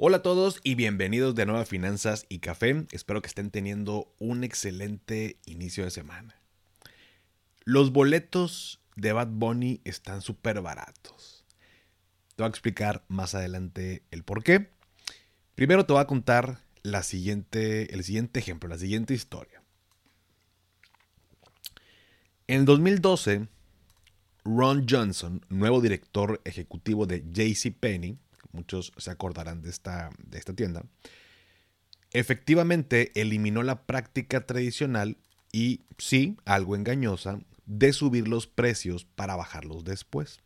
Hola a todos y bienvenidos de nuevo a Finanzas y Café. Espero que estén teniendo un excelente inicio de semana. Los boletos de Bad Bunny están súper baratos. Te voy a explicar más adelante el por qué. Primero te voy a contar la siguiente, el siguiente ejemplo, la siguiente historia. En 2012, Ron Johnson, nuevo director ejecutivo de JCPenney, muchos se acordarán de esta, de esta tienda, efectivamente eliminó la práctica tradicional y, sí, algo engañosa, de subir los precios para bajarlos después.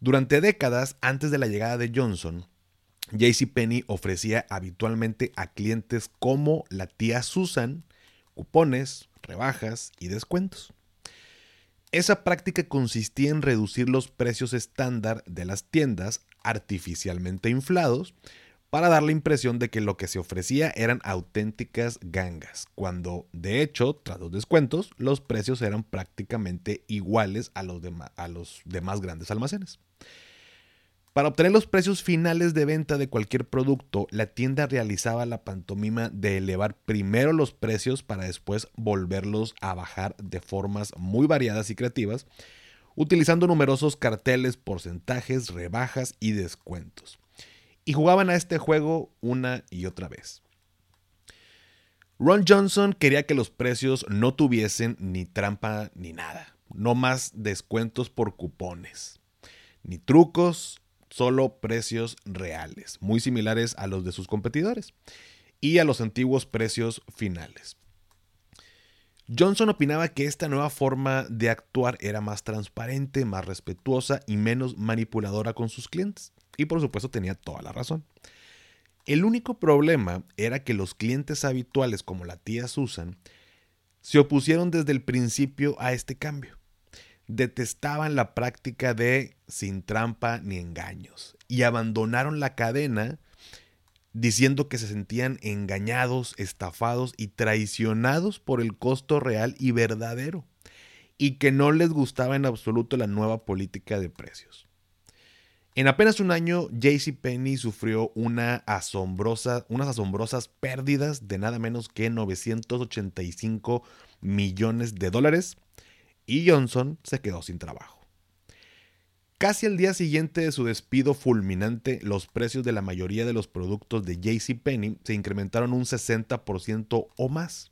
Durante décadas antes de la llegada de Johnson, JCPenney ofrecía habitualmente a clientes como la tía Susan cupones, rebajas y descuentos. Esa práctica consistía en reducir los precios estándar de las tiendas artificialmente inflados para dar la impresión de que lo que se ofrecía eran auténticas gangas, cuando de hecho, tras los descuentos, los precios eran prácticamente iguales a los, a los demás grandes almacenes. Para obtener los precios finales de venta de cualquier producto, la tienda realizaba la pantomima de elevar primero los precios para después volverlos a bajar de formas muy variadas y creativas, utilizando numerosos carteles, porcentajes, rebajas y descuentos. Y jugaban a este juego una y otra vez. Ron Johnson quería que los precios no tuviesen ni trampa ni nada, no más descuentos por cupones, ni trucos, solo precios reales, muy similares a los de sus competidores y a los antiguos precios finales. Johnson opinaba que esta nueva forma de actuar era más transparente, más respetuosa y menos manipuladora con sus clientes. Y por supuesto tenía toda la razón. El único problema era que los clientes habituales como la tía Susan se opusieron desde el principio a este cambio detestaban la práctica de sin trampa ni engaños y abandonaron la cadena diciendo que se sentían engañados, estafados y traicionados por el costo real y verdadero y que no les gustaba en absoluto la nueva política de precios. En apenas un año, JCPenney sufrió una asombrosa, unas asombrosas pérdidas de nada menos que 985 millones de dólares y Johnson se quedó sin trabajo. Casi al día siguiente de su despido fulminante, los precios de la mayoría de los productos de JCPenney se incrementaron un 60% o más.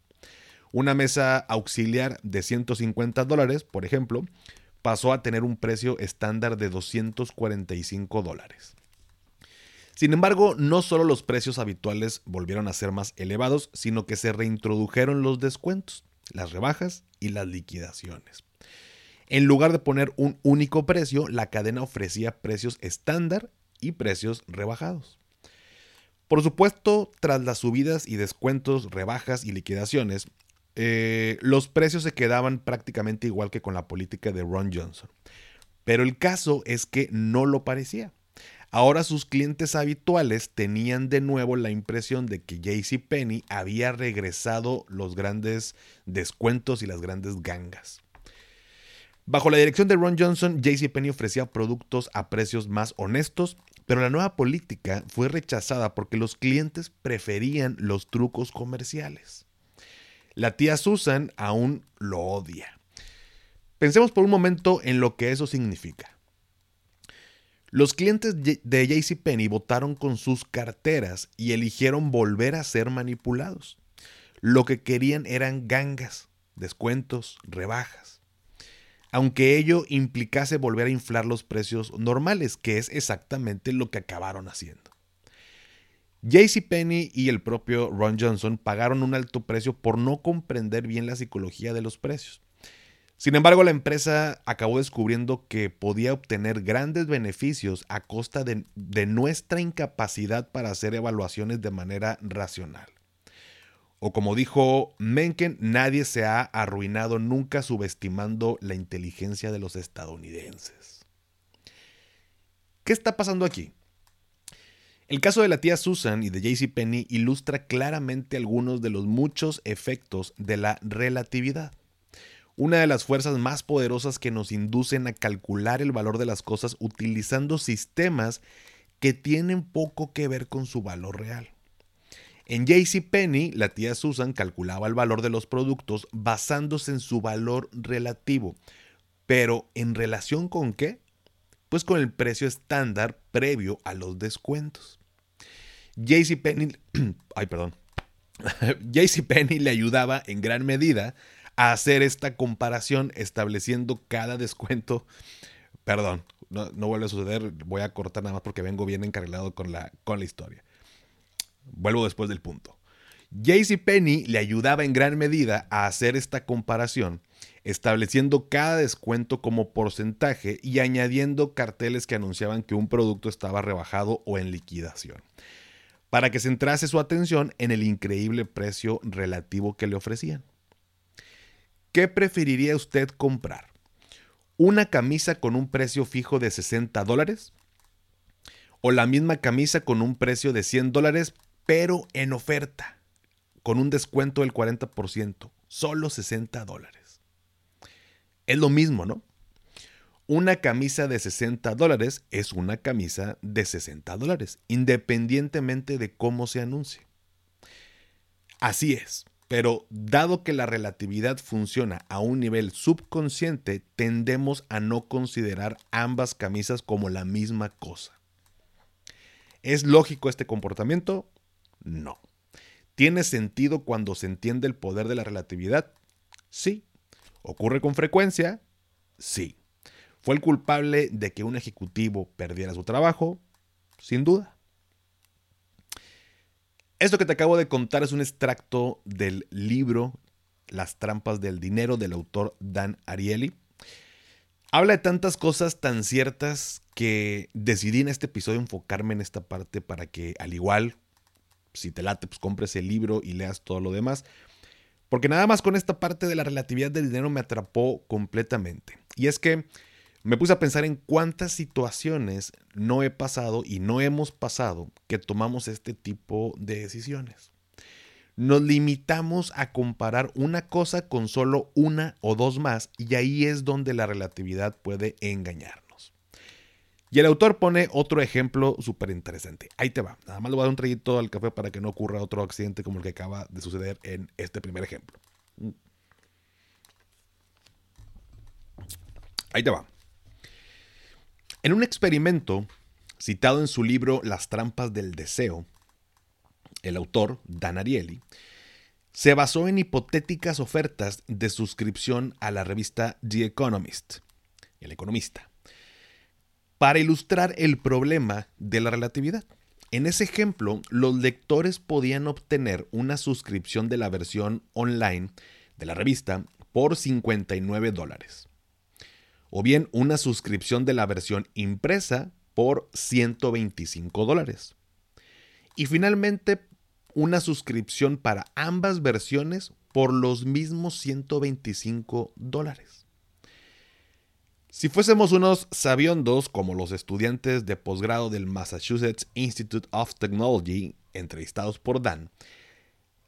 Una mesa auxiliar de 150 dólares, por ejemplo, pasó a tener un precio estándar de 245 dólares. Sin embargo, no solo los precios habituales volvieron a ser más elevados, sino que se reintrodujeron los descuentos las rebajas y las liquidaciones. En lugar de poner un único precio, la cadena ofrecía precios estándar y precios rebajados. Por supuesto, tras las subidas y descuentos, rebajas y liquidaciones, eh, los precios se quedaban prácticamente igual que con la política de Ron Johnson. Pero el caso es que no lo parecía. Ahora sus clientes habituales tenían de nuevo la impresión de que JCPenney había regresado los grandes descuentos y las grandes gangas. Bajo la dirección de Ron Johnson, JCPenney ofrecía productos a precios más honestos, pero la nueva política fue rechazada porque los clientes preferían los trucos comerciales. La tía Susan aún lo odia. Pensemos por un momento en lo que eso significa. Los clientes de JCPenney votaron con sus carteras y eligieron volver a ser manipulados. Lo que querían eran gangas, descuentos, rebajas. Aunque ello implicase volver a inflar los precios normales, que es exactamente lo que acabaron haciendo. JCPenney y el propio Ron Johnson pagaron un alto precio por no comprender bien la psicología de los precios. Sin embargo, la empresa acabó descubriendo que podía obtener grandes beneficios a costa de, nuestra incapacidad para hacer evaluaciones de manera racional. O como dijo Mencken, nadie se ha arruinado nunca subestimando la inteligencia de los estadounidenses. ¿Qué está pasando aquí? El caso de la tía Susan y de JCPenney ilustra claramente algunos de los muchos efectos de la relatividad. Una de las fuerzas más poderosas que nos inducen a calcular el valor de las cosas utilizando sistemas que tienen poco que ver con su valor real. En JCPenney, la tía Susan calculaba el valor de los productos basándose en su valor relativo. Pero ¿en relación con qué? Pues con el precio estándar previo a los descuentos. JCPenney, ay, perdón. JCPenney le ayudaba en gran medida a hacer esta comparación estableciendo cada descuento. Perdón, no, vuelve a suceder, voy a cortar nada más porque vengo bien encarrilado con la, con la historia. Vuelvo después del punto. JCPenney le ayudaba en gran medida a hacer esta comparación, estableciendo cada descuento como porcentaje y añadiendo carteles que anunciaban que un producto estaba rebajado o en liquidación para que centrase su atención en el increíble precio relativo que le ofrecían. ¿Qué preferiría usted comprar? ¿Una camisa con un precio fijo de 60 dólares? ¿O la misma camisa con un precio de 100 dólares, pero en oferta, con un descuento del 40%, solo 60 dólares? Es lo mismo, ¿no? una camisa de 60 dólares es una camisa de 60 dólares, independientemente de cómo se anuncie. Así es, pero dado que la relatividad funciona a un nivel subconsciente, tendemos a no considerar ambas camisas como la misma cosa. ¿Es lógico este comportamiento? No. ¿Tiene sentido cuando se entiende el poder de la relatividad? Sí. ¿Ocurre con frecuencia? Sí. ¿Fue el culpable de que un ejecutivo perdiera su trabajo? Sin duda. Esto que te acabo de contar es un extracto del libro Las trampas del dinero del autor Dan Ariely. Habla de tantas cosas tan ciertas que decidí en este episodio enfocarme en esta parte para que al igual, si te late, pues compres el libro y leas todo lo demás. Porque nada más con esta parte de la relatividad del dinero me atrapó completamente. Y es que me puse a pensar en cuántas situaciones no he pasado y no hemos pasado que tomamos este tipo de decisiones. Nos limitamos a comparar una cosa con solo una o dos más y ahí es donde la relatividad puede engañarnos. Y el autor pone otro ejemplo súper interesante. Ahí te va. Nada más le voy a dar un traguito al café para que no ocurra otro accidente como el que acaba de suceder en este primer ejemplo. Ahí te va. En un experimento citado en su libro Las trampas del deseo, el autor, Dan Ariely, se basó en hipotéticas ofertas de suscripción a la revista The Economist, el economista, para ilustrar el problema de la relatividad. En ese ejemplo, los lectores podían obtener una suscripción de la versión online de la revista por 59 dólares o bien una suscripción de la versión impresa por 125 dólares. Y finalmente una suscripción para ambas versiones por los mismos 125 dólares. Si fuésemos unos sabiondos como los estudiantes de posgrado del Massachusetts Institute of Technology, entrevistados por Dan,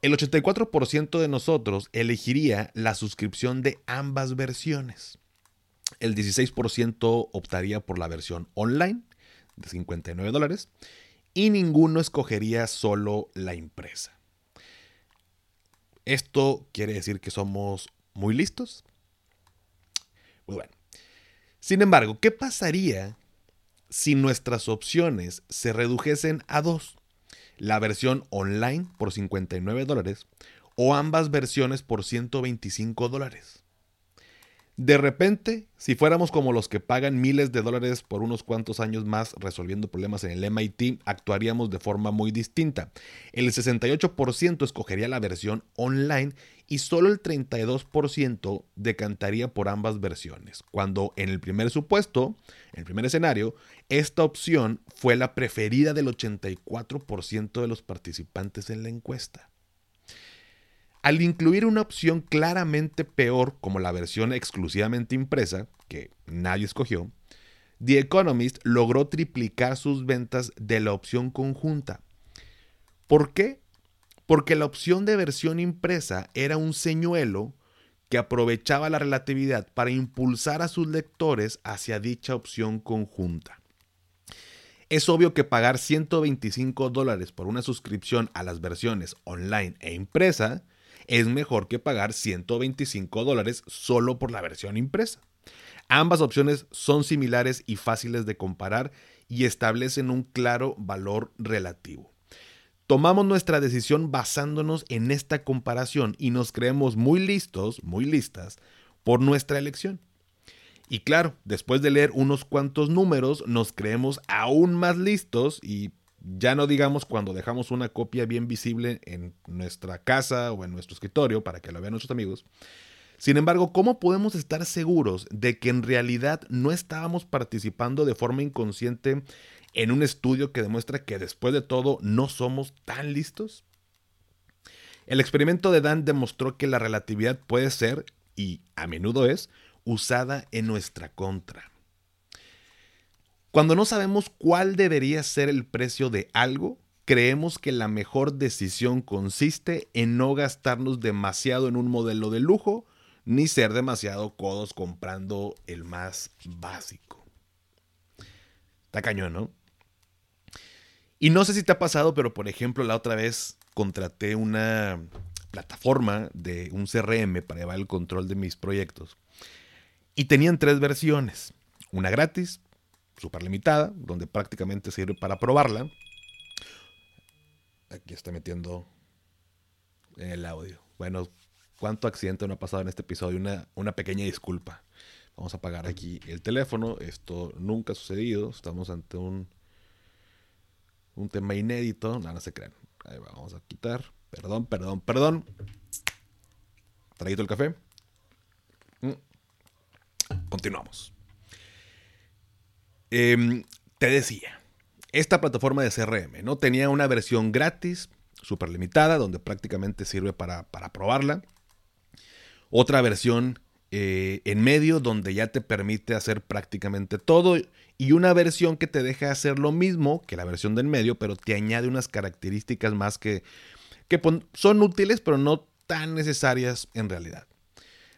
el 84% de nosotros elegiría la suscripción de ambas versiones el 16% optaría por la versión online de 59 dólares y ninguno escogería solo la impresa. ¿Esto quiere decir que somos muy listos? Muy bueno. Sin embargo, ¿qué pasaría si nuestras opciones se redujesen a dos? La versión online por 59 dólares o ambas versiones por 125 dólares. De repente, si fuéramos como los que pagan miles de dólares por unos cuantos años más resolviendo problemas en el MIT, actuaríamos de forma muy distinta. El 68% escogería la versión online y solo el 32% decantaría por ambas versiones, cuando en el primer supuesto, en el primer escenario, esta opción fue la preferida del 84% de los participantes en la encuesta. Al incluir una opción claramente peor como la versión exclusivamente impresa, que nadie escogió, The Economist logró triplicar sus ventas de la opción conjunta. ¿Por qué? Porque la opción de versión impresa era un señuelo que aprovechaba la relatividad para impulsar a sus lectores hacia dicha opción conjunta. Es obvio que pagar 125 dólares por una suscripción a las versiones online e impresa es mejor que pagar 125 dólares solo por la versión impresa. Ambas opciones son similares y fáciles de comparar y establecen un claro valor relativo. Tomamos nuestra decisión basándonos en esta comparación y nos creemos muy listos, muy listas, por nuestra elección. Y claro, después de leer unos cuantos números, nos creemos aún más listos y ya no digamos cuando dejamos una copia bien visible en nuestra casa o en nuestro escritorio para que lo vean nuestros amigos. Sin embargo, ¿cómo podemos estar seguros de que en realidad no estábamos participando de forma inconsciente en un estudio que demuestra que después de todo no somos tan listos? El experimento de Dan demostró que la relatividad puede ser, y a menudo es, usada en nuestra contra. Cuando no sabemos cuál debería ser el precio de algo, creemos que la mejor decisión consiste en no gastarnos demasiado en un modelo de lujo, ni ser demasiado codos comprando el más básico. Está cañón, ¿no? Y no sé si te ha pasado, pero por ejemplo, la otra vez contraté una plataforma de un CRM para llevar el control de mis proyectos. Y tenían tres versiones. Una gratis, súper limitada, donde prácticamente sirve para probarla. Aquí está metiendo el audio. Bueno, ¿cuánto accidente no ha pasado en este episodio? Una, una pequeña disculpa. Vamos a apagar aquí el teléfono. Esto nunca ha sucedido. Estamos ante un, un tema inédito. No, no se crean. Ahí vamos a quitar. Perdón, perdón, perdón. Traído el café. Mm. Continuamos. Em, te decía, esta plataforma de CRM no tenía una versión gratis, súper limitada, donde prácticamente sirve para, probarla. Otra versión eh, en medio, donde ya te permite hacer prácticamente todo. Y una versión que te deja hacer lo mismo que la versión del medio, pero te añade unas características más que, que son útiles, pero no tan necesarias en realidad.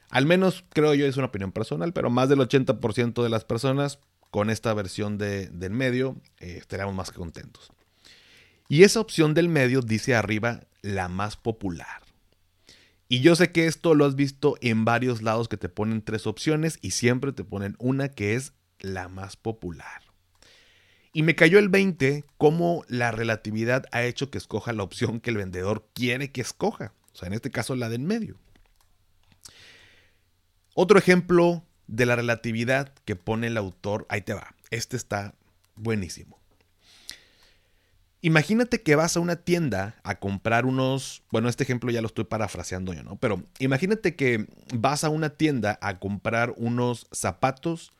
Al menos creo yo, es una opinión personal, pero más del 80% de las personas con esta versión de, del medio eh, estaríamos más que contentos. Y esa opción del medio dice arriba la más popular. Y yo sé que esto lo has visto en varios lados que te ponen tres opciones y siempre te ponen una que es la más popular. Y me cayó el 20 cómo la relatividad ha hecho que escoja la opción que el vendedor quiere que escoja. O sea, en este caso la del medio. Otro ejemplo de la relatividad que pone el autor, ahí te va, este está buenísimo. Imagínate que vas a una tienda a comprar unos, bueno, este ejemplo ya lo estoy parafraseando yo, ¿no? Pero imagínate que vas a una tienda a comprar unos zapatos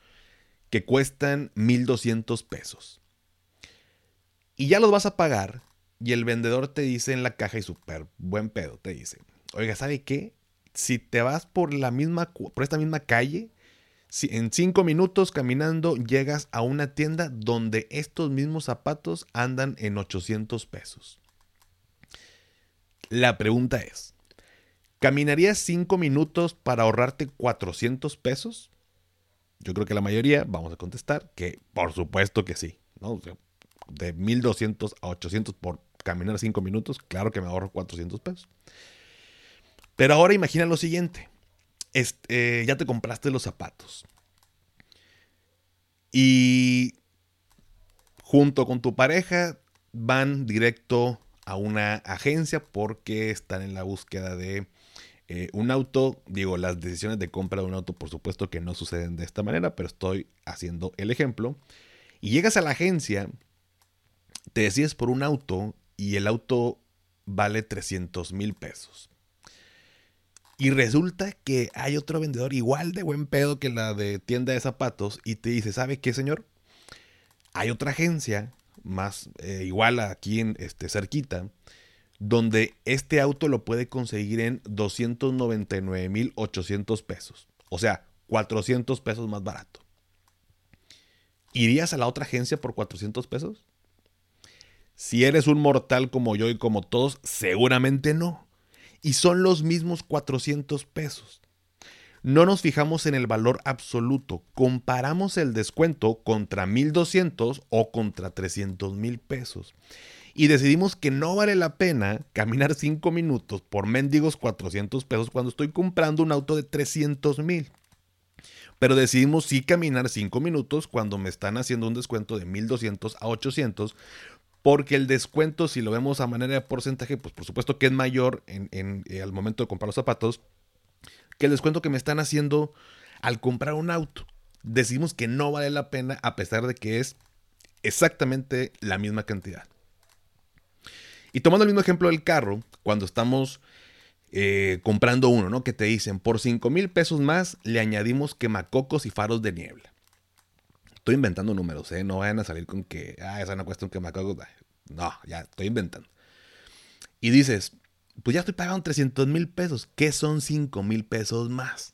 que cuestan 1200 pesos. Y ya los vas a pagar y el vendedor te dice en la caja y súper buen pedo, te dice, oiga, ¿sabe qué? Si te vas por la misma, por esta misma calle, si en cinco minutos caminando llegas a una tienda donde estos mismos zapatos andan en 800 pesos. La pregunta es, ¿caminarías cinco minutos para ahorrarte 400 pesos? Yo creo que la mayoría vamos a contestar que por supuesto que sí. ¿no? de 1200 a 800 por caminar cinco minutos, claro que me ahorro 400 pesos. Pero ahora imagina lo siguiente. Este, ya te compraste los zapatos. Y junto con tu pareja van directo a una agencia porque están en la búsqueda de eh, un auto. Digo, las decisiones de compra de un auto por supuesto que no suceden de esta manera, pero estoy haciendo el ejemplo. Y llegas a la agencia, te decides por un auto y el auto vale 300 mil pesos. Y resulta que hay otro vendedor igual de buen pedo que la de tienda de zapatos y te dice, ¿sabe qué, señor? Hay otra agencia más eh, igual aquí en este cerquita donde este auto lo puede conseguir en 299.800 pesos. O sea, 400 pesos más barato. ¿Irías a la otra agencia por 400 pesos? Si eres un mortal como yo y como todos, seguramente no. Y son los mismos 400 pesos. No nos fijamos en el valor absoluto, comparamos el descuento contra 1200 o contra 300 mil pesos. Y decidimos que no vale la pena caminar 5 minutos por mendigos 400 pesos cuando estoy comprando un auto de 300 mil. Pero decidimos sí caminar 5 minutos cuando me están haciendo un descuento de 1200 a 800 porque el descuento, si lo vemos a manera de porcentaje, pues por supuesto que es mayor en, eh, al momento de comprar los zapatos que el descuento que me están haciendo al comprar un auto. Decimos que no vale la pena a pesar de que es exactamente la misma cantidad. Y tomando el mismo ejemplo del carro, cuando estamos eh, comprando uno, ¿no? Que te dicen, por 5 mil pesos más le añadimos quemacocos y faros de niebla. Estoy inventando números, ¿eh? No vayan a salir con que, ah, esa no cuesta un quemacocos. No, ya estoy inventando. Y dices, pues ya estoy pagando 300 mil pesos. ¿Qué son 5 mil pesos más?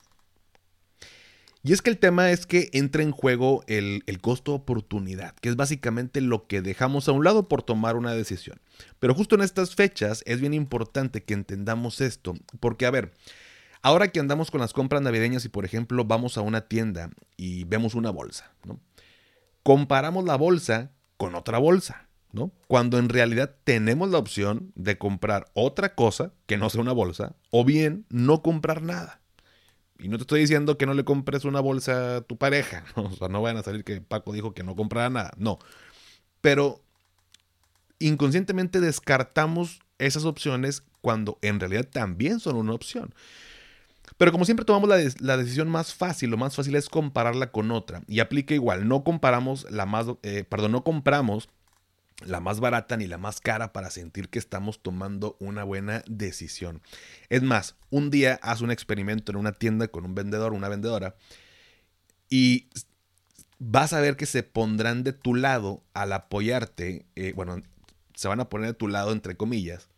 Y es que el tema es que entra en juego el, el costo oportunidad, que es básicamente lo que dejamos a un lado por tomar una decisión. Pero justo en estas fechas es bien importante que entendamos esto, porque a ver, ahora que andamos con las compras navideñas y por ejemplo vamos a una tienda y vemos una bolsa, ¿no? Comparamos la bolsa con otra bolsa, ¿no? Cuando en realidad tenemos la opción de comprar otra cosa que no sea una bolsa o bien no comprar nada. Y no te estoy diciendo que no le compres una bolsa a tu pareja, ¿no? o sea, no vayan a salir que Paco dijo que no comprara nada, no. Pero inconscientemente descartamos esas opciones cuando en realidad también son una opción. Pero como siempre tomamos la, decisión más fácil, lo más fácil es compararla con otra. Y aplica igual, no la más, eh, perdón, no compramos la más barata ni la más cara para sentir que estamos tomando una buena decisión. Es más, un día haz un experimento en una tienda con un vendedor, una vendedora, y vas a ver que se pondrán de tu lado al apoyarte, eh, bueno, se van a poner de tu lado entre comillas,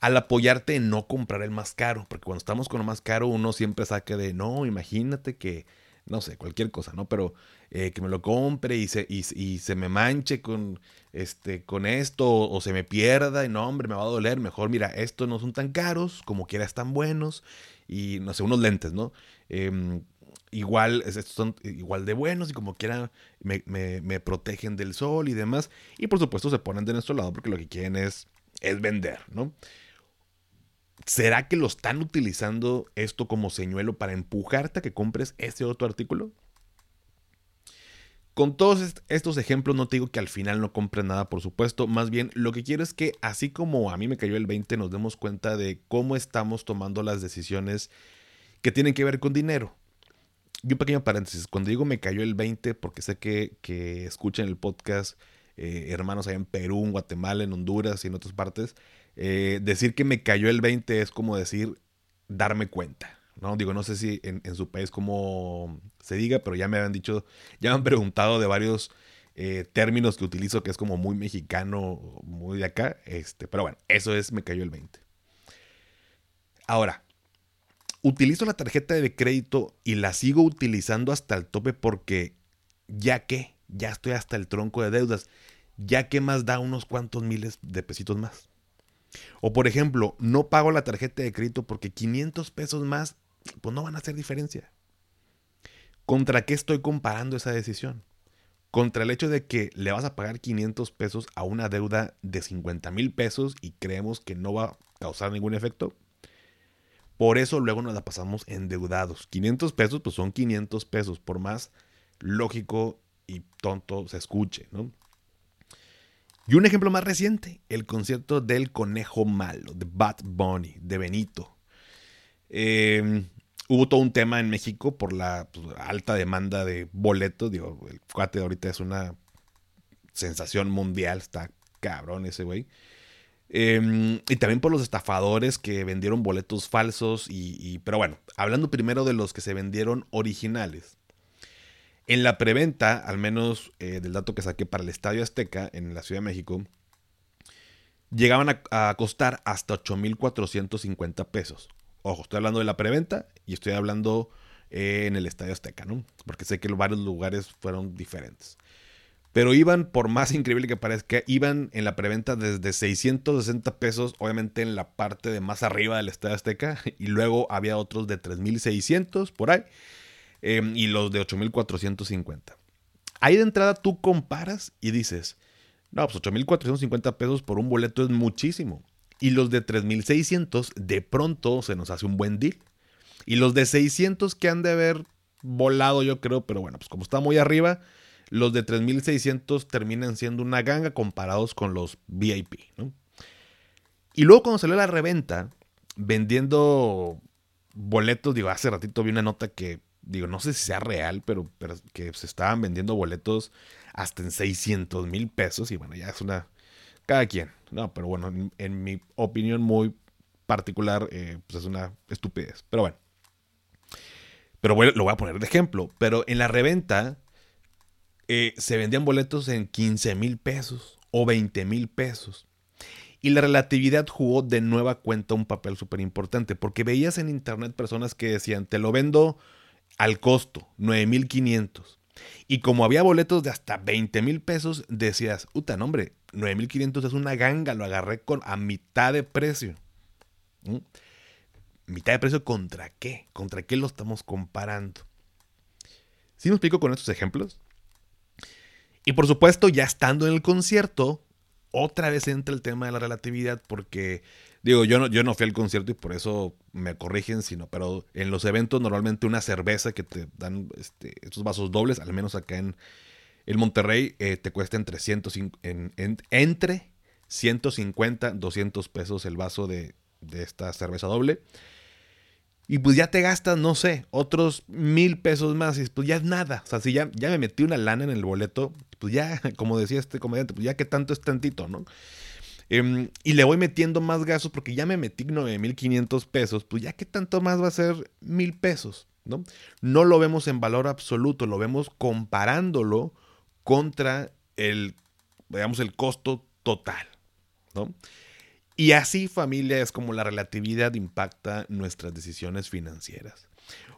al apoyarte en no comprar el más caro, porque cuando estamos con lo más caro uno siempre saca de, no, imagínate que, no sé, cualquier cosa, ¿no? Pero eh, que me lo compre y se, y, se me manche con, este, con esto o, se me pierda y no, hombre, me va a doler, mejor mira, estos no son tan caros, como quiera están buenos y, no sé, unos lentes, ¿no? Em, igual, estos son igual de buenos y como quiera me, me, protegen del sol y demás. Y por supuesto se ponen de nuestro lado porque lo que quieren es, es vender, ¿no? ¿Será que lo están utilizando esto como señuelo para empujarte a que compres ese otro artículo? Con todos estos ejemplos no te digo que al final no compres nada, por supuesto. Más bien lo que quiero es que así como a mí me cayó el 20, nos demos cuenta de cómo estamos tomando las decisiones que tienen que ver con dinero. Y un pequeño paréntesis, cuando digo me cayó el 20, porque sé que, que escuchan el podcast eh, hermanos allá en Perú, en Guatemala, en Honduras y en otras partes, eh, decir que me cayó el 20 es como decir darme cuenta. ¿no? Digo, no sé si en, su país como se diga, pero ya me han dicho, ya me han preguntado de varios eh, términos que utilizo que es como muy mexicano, muy de acá. Este, pero bueno, eso es me cayó el 20. Ahora, utilizo la tarjeta de crédito y la sigo utilizando hasta el tope porque ya que, ya estoy hasta el tronco de deudas, ya que más da unos cuantos miles de pesitos más. O por ejemplo, no pago la tarjeta de crédito porque 500 pesos más, pues no van a hacer diferencia. ¿Contra qué estoy comparando esa decisión? Contra el hecho de que le vas a pagar 500 pesos a una deuda de 50 mil pesos y creemos que no va a causar ningún efecto. Por eso luego nos la pasamos endeudados. 500 pesos, pues son 500 pesos, por más lógico y tonto se escuche, ¿no? Y un ejemplo más reciente, el concierto del Conejo Malo, de Bad Bunny, de Benito. Em, hubo todo un tema en México por la pues, alta demanda de boletos. Digo, el cuate ahorita es una sensación mundial, está cabrón ese güey. Em, y también por los estafadores que vendieron boletos falsos. y, pero bueno, hablando primero de los que se vendieron originales. En la preventa, al menos eh, del dato que saqué para el Estadio Azteca en la Ciudad de México, llegaban a, costar hasta 8.450 pesos. Ojo, estoy hablando de la preventa y estoy hablando eh, en el Estadio Azteca, ¿no? Porque sé que varios lugares fueron diferentes. Pero iban, por más increíble que parezca, iban en la preventa desde 660 pesos, obviamente en la parte de más arriba del Estadio Azteca, y luego había otros de 3600 por ahí, em, y los de 8450. Ahí de entrada tú comparas y dices, no, pues 8.450 pesos por un boleto es muchísimo. Y los de 3.600 de pronto se nos hace un buen deal. Y los de 600 que han de haber volado yo creo, pero bueno, pues como está muy arriba, los de 3.600 terminan siendo una ganga comparados con los VIP. Y luego cuando salió la reventa, vendiendo boletos, digo, hace ratito vi una nota que, digo, no sé si sea real, pero, pero que se estaban vendiendo boletos hasta en 600 mil pesos. Y bueno, ya es una. Cada quien. No, pero bueno, en, mi opinión muy particular, eh, pues es una estupidez. Pero bueno. Pero bueno, lo voy a poner de ejemplo. Pero en la reventa eh, se vendían boletos en 15 mil pesos o 20 mil pesos. Y la relatividad jugó de nueva cuenta un papel súper importante, porque veías en internet personas que decían, te lo vendo al costo, 9.500. Y como había boletos de hasta 20 mil pesos, decías, puta, no hombre, 9.500 es una ganga, lo agarré con, a mitad de precio. ¿Mm? ¿Mitad de precio contra qué? ¿Contra qué lo estamos comparando? ¿Sí me explico con estos ejemplos? Y por supuesto, ya estando en el concierto, otra vez entra el tema de la relatividad porque Digo, yo no, yo no fui al concierto y por eso me corrigen, sino, pero en los eventos normalmente una cerveza que te dan este, estos vasos dobles, al menos acá en el Monterrey, eh, te cuesta entre, en, entre 150, 200 pesos el vaso de, de esta cerveza doble. Y pues ya te gastas, no sé, otros mil pesos más. Y pues ya es nada. O sea, si ya, ya me metí una lana en el boleto, pues ya, como decía este comediante, pues ya que tanto es tantito, ¿no? Em, y le voy metiendo más gastos porque ya me metí 9.500 pesos, pues ya que tanto más va a ser mil pesos, ¿no? No lo vemos en valor absoluto, lo vemos comparándolo contra el, digamos, el costo total, ¿no? Y así, familia, es como la relatividad impacta nuestras decisiones financieras.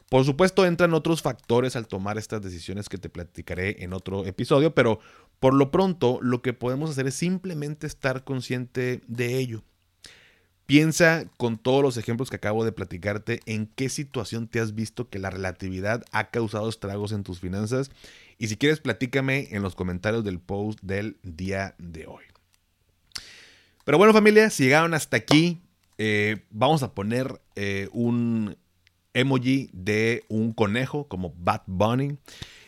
Por supuesto, entran otros factores al tomar estas decisiones que te platicaré en otro episodio, pero por lo pronto lo que podemos hacer es simplemente estar consciente de ello. Piensa con todos los ejemplos que acabo de platicarte en qué situación te has visto que la relatividad ha causado estragos en tus finanzas y si quieres platícame en los comentarios del post del día de hoy. Pero bueno familia, si llegaron hasta aquí, eh, vamos a poner eh, un emoji de un conejo como Bad Bunny.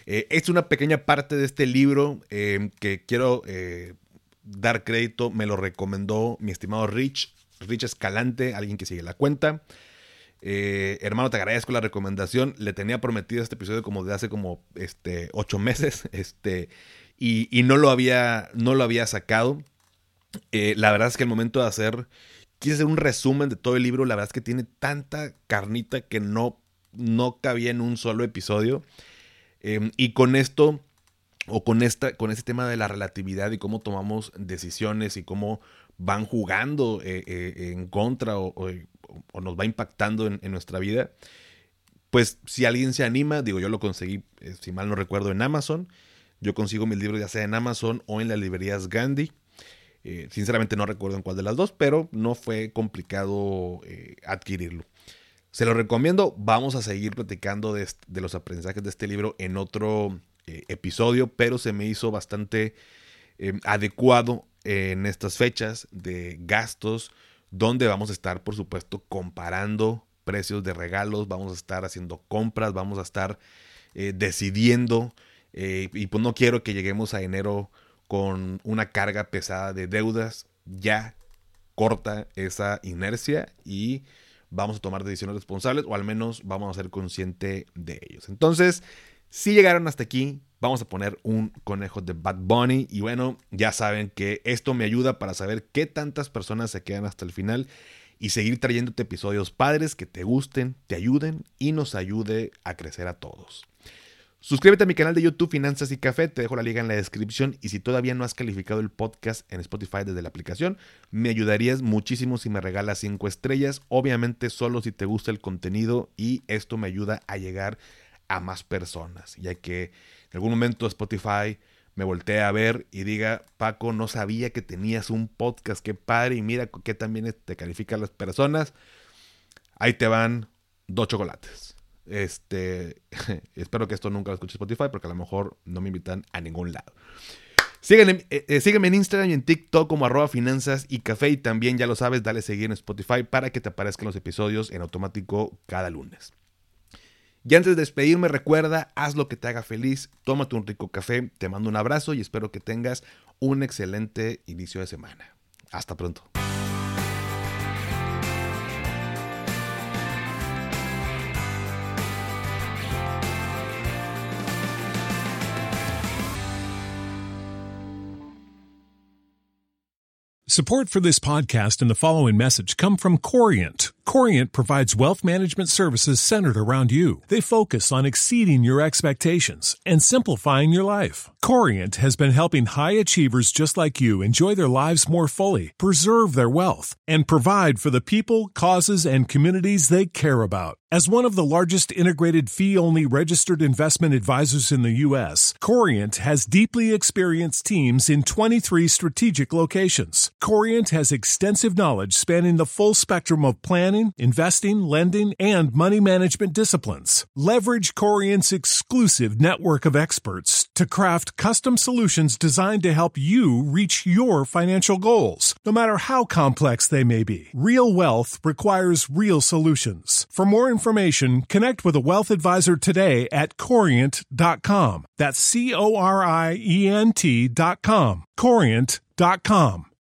Eh, es una pequeña parte de este libro eh, que quiero eh, dar crédito. Me lo recomendó mi estimado Rich, Rich Escalante, alguien que sigue la cuenta. hermano, te agradezco la recomendación. Le tenía prometido este episodio como de hace como este, ocho meses. Este, y, no, lo había, no lo había sacado. la verdad es que el momento de hacer quise hacer un resumen de todo el libro. La verdad es que tiene tanta carnita que no, no cabía en un solo episodio. Em, y con esto, o con, esta, con este tema de la relatividad y cómo tomamos decisiones y cómo van jugando eh, eh, en contra o, nos va impactando en, nuestra vida, pues si alguien se anima, digo, yo lo conseguí, eh, si mal no recuerdo, en Amazon. Yo consigo mis libros ya sea en Amazon o en las librerías Gandhi. Eh, sinceramente no recuerdo en cuál de las dos, pero no fue complicado eh, adquirirlo. Se lo recomiendo. Vamos a seguir platicando de, los aprendizajes de este libro en otro eh, episodio, pero se me hizo bastante adecuado en estas fechas de gastos, donde vamos a estar, por supuesto, comparando precios de regalos, vamos a estar haciendo compras, vamos a estar decidiendo. y pues no quiero que lleguemos a enero con una carga pesada de deudas, ya corta esa inercia y vamos a tomar decisiones responsables o al menos vamos a ser conscientes de ellos. Entonces, si llegaron hasta aquí, vamos a poner un conejo de Bad Bunny y bueno, ya saben que esto me ayuda para saber qué tantas personas se quedan hasta el final y seguir trayéndote episodios padres que te gusten, te ayuden y nos ayude a crecer a todos. Suscríbete a mi canal de YouTube Finanzas y Café, te dejo la liga en la descripción. Y si todavía no has calificado el podcast en Spotify desde la aplicación, me ayudarías muchísimo si me regalas 5 estrellas, obviamente solo si te gusta el contenido y esto me ayuda a llegar a más personas, ya que en algún momento Spotify me voltee a ver y diga, Paco, no sabía que tenías un podcast, qué padre, y mira que también te califican las personas. Ahí te van dos chocolates. Este, espero que esto nunca lo escuche Spotify porque a lo mejor no me invitan a ningún lado. Sígueme, eh, eh, sígueme, en Instagram y en TikTok como arroba finanzas y café y también ya lo sabes, dale seguir en Spotify para que te aparezcan los episodios en automático cada lunes. Y antes de despedirme, recuerda, haz lo que te haga feliz, tómate un rico café, te mando un abrazo y espero que tengas un excelente inicio de semana. Hasta pronto. Support for this podcast and the following message come from Corient. Corient provides wealth management services centered around you. They focus on exceeding your expectations and simplifying your life. Corient has been helping high achievers just like you enjoy their lives more fully, preserve their wealth, and provide for the people, causes, and communities they care about. As one of the largest integrated fee only registered investment advisors in the U.S., Corient has deeply experienced teams in 23 strategic locations. Corient has extensive knowledge spanning the full spectrum of planning, investing, lending, and money management disciplines. Leverage Corient's exclusive network of experts to craft custom solutions designed to help you reach your financial goals, no matter how complex they may be. Real wealth requires real solutions. For more information, connect with a wealth advisor today at corient.com. That's C O R I E N T.com. Corient.com.